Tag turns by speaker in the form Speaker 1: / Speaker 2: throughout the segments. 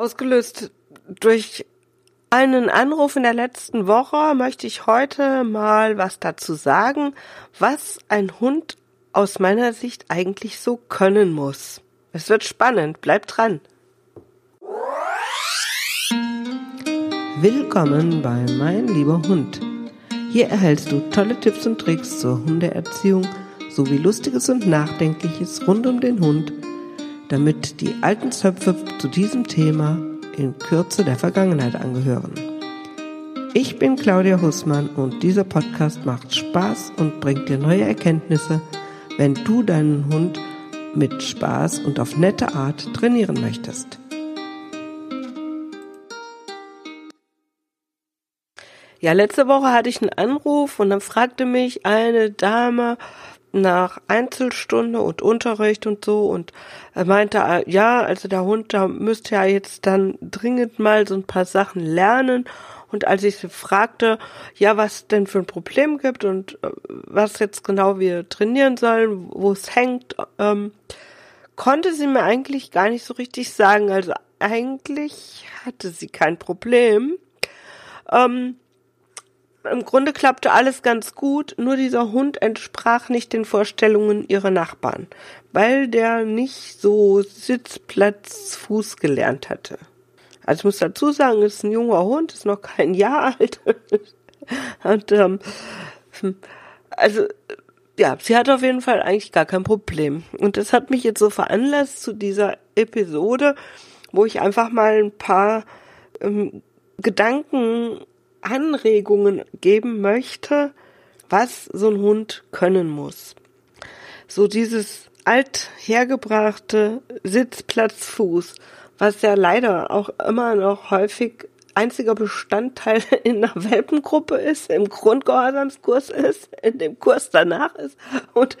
Speaker 1: Ausgelöst durch einen Anruf in der letzten Woche möchte ich heute mal was dazu sagen, was ein Hund aus meiner Sicht eigentlich so können muss. Es wird spannend, bleibt dran. Willkommen bei Mein lieber Hund. Hier erhältst du tolle Tipps und Tricks zur Hundeerziehung sowie lustiges und nachdenkliches rund um den Hund damit die alten Zöpfe zu diesem Thema in Kürze der Vergangenheit angehören. Ich bin Claudia Hussmann und dieser Podcast macht Spaß und bringt dir neue Erkenntnisse, wenn du deinen Hund mit Spaß und auf nette Art trainieren möchtest. Ja, letzte Woche hatte ich einen Anruf und dann fragte mich eine Dame, nach Einzelstunde und Unterricht und so und er meinte, äh, ja, also der Hund, da müsste ja jetzt dann dringend mal so ein paar Sachen lernen und als ich sie fragte, ja, was denn für ein Problem gibt und äh, was jetzt genau wir trainieren sollen, wo es hängt, ähm, konnte sie mir eigentlich gar nicht so richtig sagen. Also eigentlich hatte sie kein Problem. Ähm, im Grunde klappte alles ganz gut, nur dieser Hund entsprach nicht den Vorstellungen ihrer Nachbarn, weil der nicht so Sitzplatz Fuß gelernt hatte. Also ich muss dazu sagen, es ist ein junger Hund, ist noch kein Jahr alt. Und ähm, also ja, sie hat auf jeden Fall eigentlich gar kein Problem. Und das hat mich jetzt so veranlasst zu dieser Episode, wo ich einfach mal ein paar ähm, Gedanken Anregungen geben möchte, was so ein Hund können muss. So dieses althergebrachte Sitzplatzfuß, was ja leider auch immer noch häufig einziger Bestandteil in einer Welpengruppe ist, im Grundgehorsamskurs ist, in dem Kurs danach ist und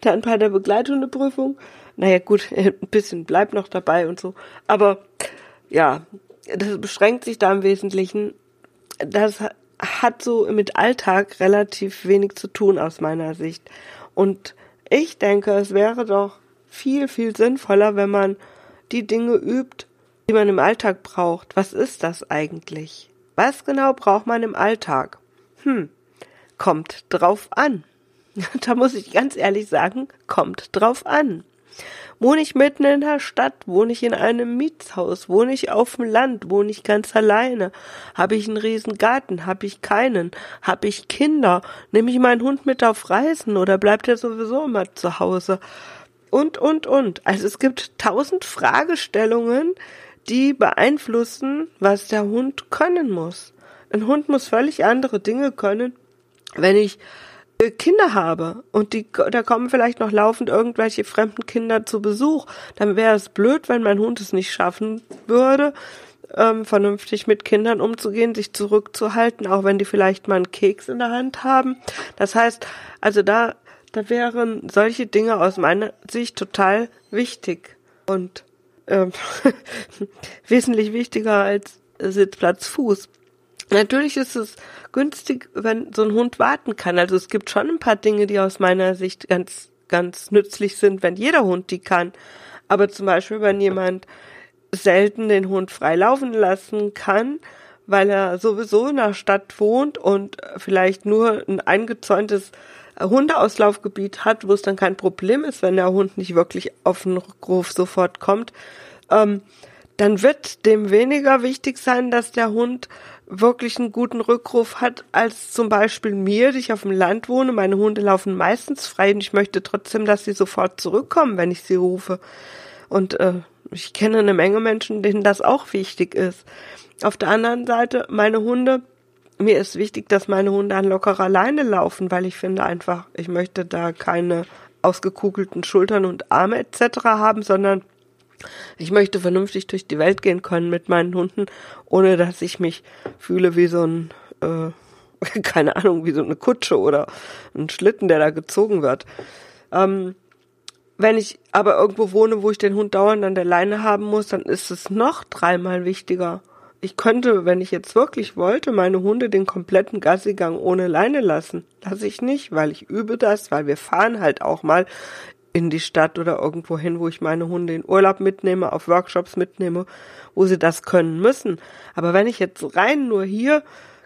Speaker 1: dann bei der Begleithundeprüfung. Naja, gut, ein bisschen bleibt noch dabei und so. Aber ja, das beschränkt sich da im Wesentlichen das hat so mit Alltag relativ wenig zu tun aus meiner Sicht. Und ich denke, es wäre doch viel, viel sinnvoller, wenn man die Dinge übt, die man im Alltag braucht. Was ist das eigentlich? Was genau braucht man im Alltag? Hm, kommt drauf an. da muss ich ganz ehrlich sagen, kommt drauf an. Wohne ich mitten in der Stadt? Wohne ich in einem Mietshaus? Wohne ich auf dem Land? Wohne ich ganz alleine? Habe ich einen riesen Garten? Habe ich keinen? Habe ich Kinder? Nehme ich meinen Hund mit auf Reisen oder bleibt er sowieso immer zu Hause? Und, und, und. Also es gibt tausend Fragestellungen, die beeinflussen, was der Hund können muss. Ein Hund muss völlig andere Dinge können, wenn ich Kinder habe und die, da kommen vielleicht noch laufend irgendwelche fremden Kinder zu Besuch, dann wäre es blöd, wenn mein Hund es nicht schaffen würde, ähm, vernünftig mit Kindern umzugehen, sich zurückzuhalten, auch wenn die vielleicht mal einen Keks in der Hand haben. Das heißt, also da, da wären solche Dinge aus meiner Sicht total wichtig und ähm, wesentlich wichtiger als Sitzplatz Fuß. Natürlich ist es günstig, wenn so ein Hund warten kann. Also es gibt schon ein paar Dinge, die aus meiner Sicht ganz, ganz nützlich sind, wenn jeder Hund die kann. Aber zum Beispiel, wenn jemand selten den Hund frei laufen lassen kann, weil er sowieso in der Stadt wohnt und vielleicht nur ein eingezäuntes Hundeauslaufgebiet hat, wo es dann kein Problem ist, wenn der Hund nicht wirklich auf den Rückruf sofort kommt, ähm, dann wird dem weniger wichtig sein, dass der Hund wirklich einen guten Rückruf hat, als zum Beispiel mir, die ich auf dem Land wohne. Meine Hunde laufen meistens frei und ich möchte trotzdem, dass sie sofort zurückkommen, wenn ich sie rufe. Und äh, ich kenne eine Menge Menschen, denen das auch wichtig ist. Auf der anderen Seite, meine Hunde, mir ist wichtig, dass meine Hunde an lockerer Leine laufen, weil ich finde einfach, ich möchte da keine ausgekugelten Schultern und Arme etc. haben, sondern ich möchte vernünftig durch die Welt gehen können mit meinen Hunden, ohne dass ich mich fühle wie so ein, äh, keine Ahnung, wie so eine Kutsche oder ein Schlitten, der da gezogen wird. Ähm, wenn ich aber irgendwo wohne, wo ich den Hund dauernd an der Leine haben muss, dann ist es noch dreimal wichtiger. Ich könnte, wenn ich jetzt wirklich wollte, meine Hunde den kompletten Gassigang ohne Leine lassen. Lasse ich nicht, weil ich übe das, weil wir fahren halt auch mal in die Stadt oder irgendwo hin, wo ich meine Hunde in Urlaub mitnehme, auf Workshops mitnehme, wo sie das können müssen. Aber wenn ich jetzt rein nur hier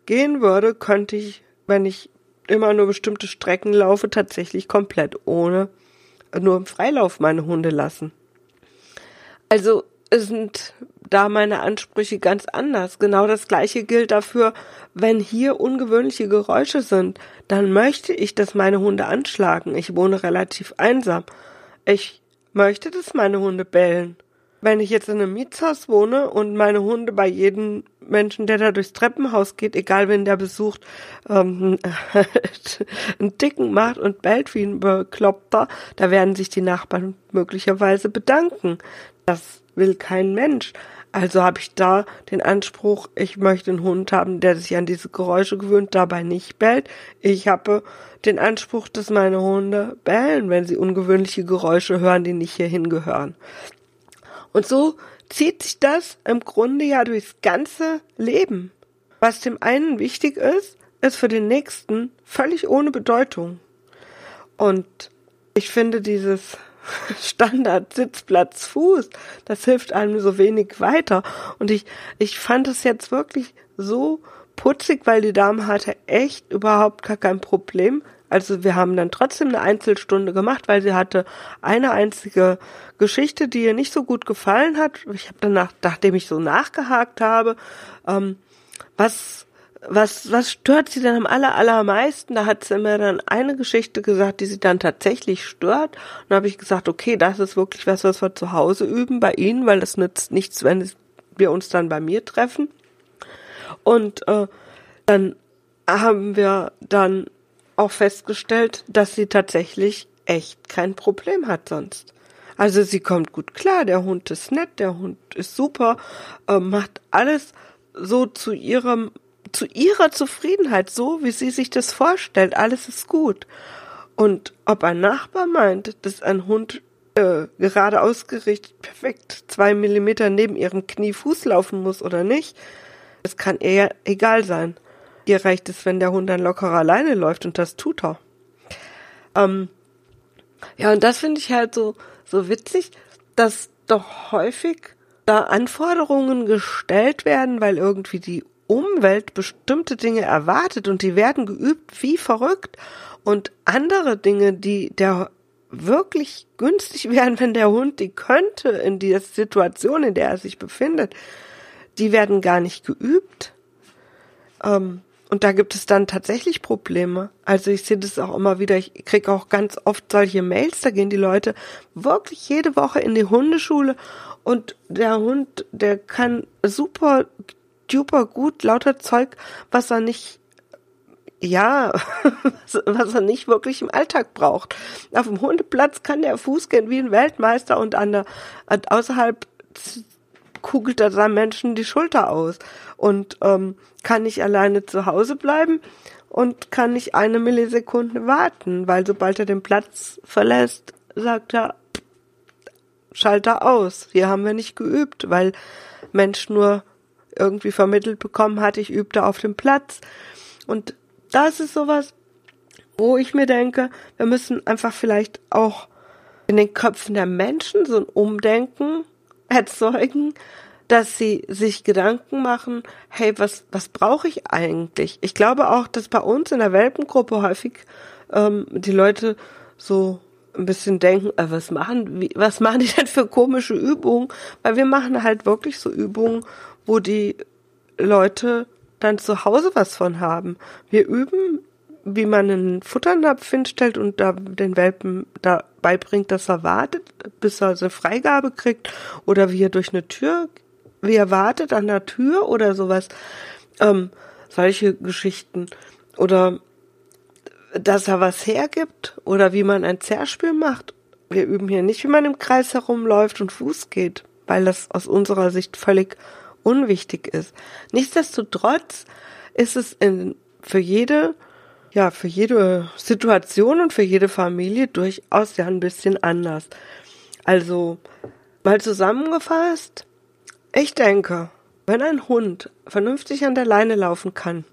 Speaker 1: gehen würde, könnte ich, wenn ich immer nur bestimmte Strecken laufe, tatsächlich komplett ohne nur im Freilauf meine Hunde lassen. Also sind da meine Ansprüche ganz anders. Genau das gleiche gilt dafür, wenn hier ungewöhnliche Geräusche sind, dann möchte ich, dass meine Hunde anschlagen. Ich wohne relativ einsam. Ich möchte, dass meine Hunde bellen. Wenn ich jetzt in einem Mietshaus wohne und meine Hunde bei jedem Menschen, der da durchs Treppenhaus geht, egal wen der besucht, ähm, einen Dicken macht und bellt wie ein Bekloppter, da werden sich die Nachbarn möglicherweise bedanken. Das will kein Mensch. Also habe ich da den Anspruch, ich möchte einen Hund haben, der sich an diese Geräusche gewöhnt, dabei nicht bellt. Ich habe den Anspruch, dass meine Hunde bellen, wenn sie ungewöhnliche Geräusche hören, die nicht hierhin gehören. Und so zieht sich das im Grunde ja durchs ganze Leben. Was dem einen wichtig ist, ist für den nächsten völlig ohne Bedeutung. Und ich finde dieses Standard Sitzplatz Fuß, das hilft einem so wenig weiter. Und ich, ich fand es jetzt wirklich so putzig, weil die Dame hatte echt überhaupt gar kein Problem. Also wir haben dann trotzdem eine Einzelstunde gemacht, weil sie hatte eine einzige Geschichte, die ihr nicht so gut gefallen hat. Ich habe danach, nachdem ich so nachgehakt habe, ähm, was was, was stört sie denn am aller, allermeisten? Da hat sie mir dann eine Geschichte gesagt, die sie dann tatsächlich stört. Und da habe ich gesagt, okay, das ist wirklich was, was wir zu Hause üben bei Ihnen, weil das nützt nichts, wenn wir uns dann bei mir treffen. Und äh, dann haben wir dann auch festgestellt, dass sie tatsächlich echt kein Problem hat sonst. Also sie kommt gut klar, der Hund ist nett, der Hund ist super, äh, macht alles so zu ihrem zu ihrer Zufriedenheit, so wie sie sich das vorstellt. Alles ist gut. Und ob ein Nachbar meint, dass ein Hund äh, gerade ausgerichtet perfekt zwei Millimeter neben ihrem Knie Fuß laufen muss oder nicht, es kann ihr ja egal sein. Ihr reicht es, wenn der Hund dann locker alleine läuft und das tut er. Ähm, ja, und das finde ich halt so, so witzig, dass doch häufig da Anforderungen gestellt werden, weil irgendwie die Umwelt bestimmte Dinge erwartet und die werden geübt wie verrückt und andere Dinge, die der wirklich günstig wären, wenn der Hund die könnte in der Situation, in der er sich befindet, die werden gar nicht geübt. Ähm, und da gibt es dann tatsächlich Probleme. Also ich sehe das auch immer wieder, ich kriege auch ganz oft solche Mails, da gehen die Leute wirklich jede Woche in die Hundeschule und der Hund, der kann super duper gut lauter Zeug, was er nicht ja, was er nicht wirklich im Alltag braucht. Auf dem Hundeplatz kann der Fuß gehen wie ein Weltmeister und an der, außerhalb kugelt er seinem Menschen die Schulter aus und ähm, kann nicht alleine zu Hause bleiben und kann nicht eine Millisekunde warten, weil sobald er den Platz verlässt, sagt er, Schalter aus. Hier haben wir nicht geübt, weil Mensch nur irgendwie vermittelt bekommen hatte, ich übte auf dem Platz. Und das ist sowas, wo ich mir denke, wir müssen einfach vielleicht auch in den Köpfen der Menschen so ein Umdenken erzeugen, dass sie sich Gedanken machen, hey, was, was brauche ich eigentlich? Ich glaube auch, dass bei uns in der Welpengruppe häufig ähm, die Leute so ein bisschen denken, äh, was machen, wie, was machen die denn für komische Übungen? Weil wir machen halt wirklich so Übungen, wo die Leute dann zu Hause was von haben. Wir üben, wie man einen Futternapf hinstellt und da den Welpen da beibringt, dass er wartet, bis er eine Freigabe kriegt oder wie er durch eine Tür, wie er wartet an der Tür oder sowas. Ähm, solche Geschichten. Oder dass er was hergibt oder wie man ein Zerspiel macht. Wir üben hier nicht, wie man im Kreis herumläuft und Fuß geht, weil das aus unserer Sicht völlig unwichtig ist. Nichtsdestotrotz ist es in, für jede, ja, für jede Situation und für jede Familie durchaus ja ein bisschen anders. Also, mal zusammengefasst, ich denke, wenn ein Hund vernünftig an der Leine laufen kann,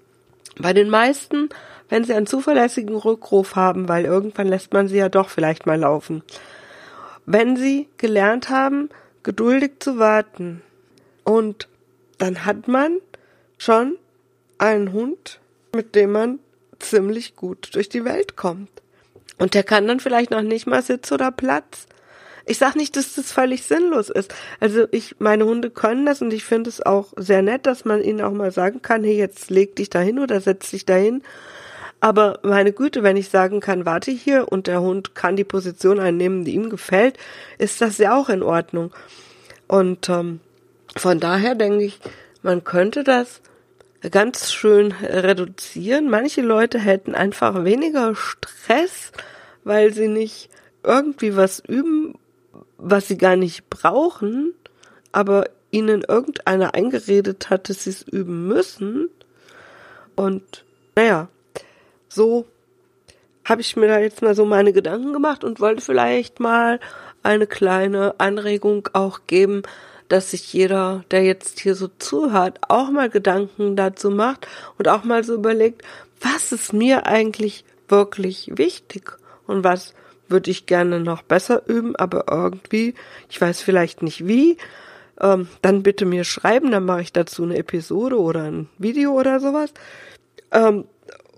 Speaker 1: bei den meisten, wenn sie einen zuverlässigen Rückruf haben, weil irgendwann lässt man sie ja doch vielleicht mal laufen, wenn sie gelernt haben, geduldig zu warten. Und dann hat man schon einen Hund, mit dem man ziemlich gut durch die Welt kommt. Und der kann dann vielleicht noch nicht mal Sitz oder Platz. Ich sag nicht, dass das völlig sinnlos ist. Also ich, meine Hunde können das und ich finde es auch sehr nett, dass man ihnen auch mal sagen kann, hey, jetzt leg dich dahin oder setz dich dahin. Aber meine Güte, wenn ich sagen kann, warte hier und der Hund kann die Position einnehmen, die ihm gefällt, ist das ja auch in Ordnung. Und ähm, von daher denke ich, man könnte das ganz schön reduzieren. Manche Leute hätten einfach weniger Stress, weil sie nicht irgendwie was üben, was sie gar nicht brauchen, aber ihnen irgendeiner eingeredet hat, dass sie es üben müssen. Und naja, so habe ich mir da jetzt mal so meine Gedanken gemacht und wollte vielleicht mal eine kleine Anregung auch geben, dass sich jeder, der jetzt hier so zuhört, auch mal Gedanken dazu macht und auch mal so überlegt, was ist mir eigentlich wirklich wichtig und was würde ich gerne noch besser üben, aber irgendwie, ich weiß vielleicht nicht wie, ähm, dann bitte mir schreiben, dann mache ich dazu eine Episode oder ein Video oder sowas. Ähm,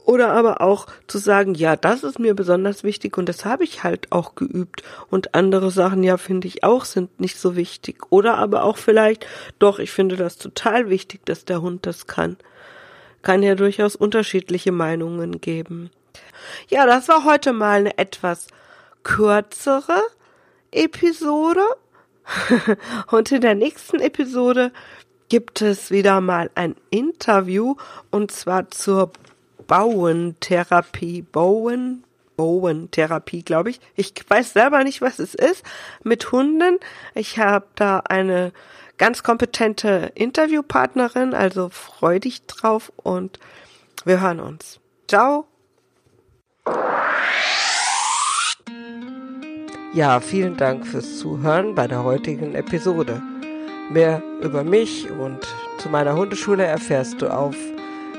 Speaker 1: oder aber auch zu sagen, ja, das ist mir besonders wichtig und das habe ich halt auch geübt. Und andere Sachen, ja, finde ich auch, sind nicht so wichtig. Oder aber auch vielleicht, doch, ich finde das total wichtig, dass der Hund das kann. Kann ja durchaus unterschiedliche Meinungen geben. Ja, das war heute mal eine etwas kürzere Episode. und in der nächsten Episode gibt es wieder mal ein Interview und zwar zur Bauentherapie, Bowen, Bowen-Therapie, glaube ich. Ich weiß selber nicht, was es ist mit Hunden. Ich habe da eine ganz kompetente Interviewpartnerin, also freu dich drauf und wir hören uns. Ciao. Ja, vielen Dank fürs Zuhören bei der heutigen Episode. Mehr über mich und zu meiner Hundeschule erfährst du auf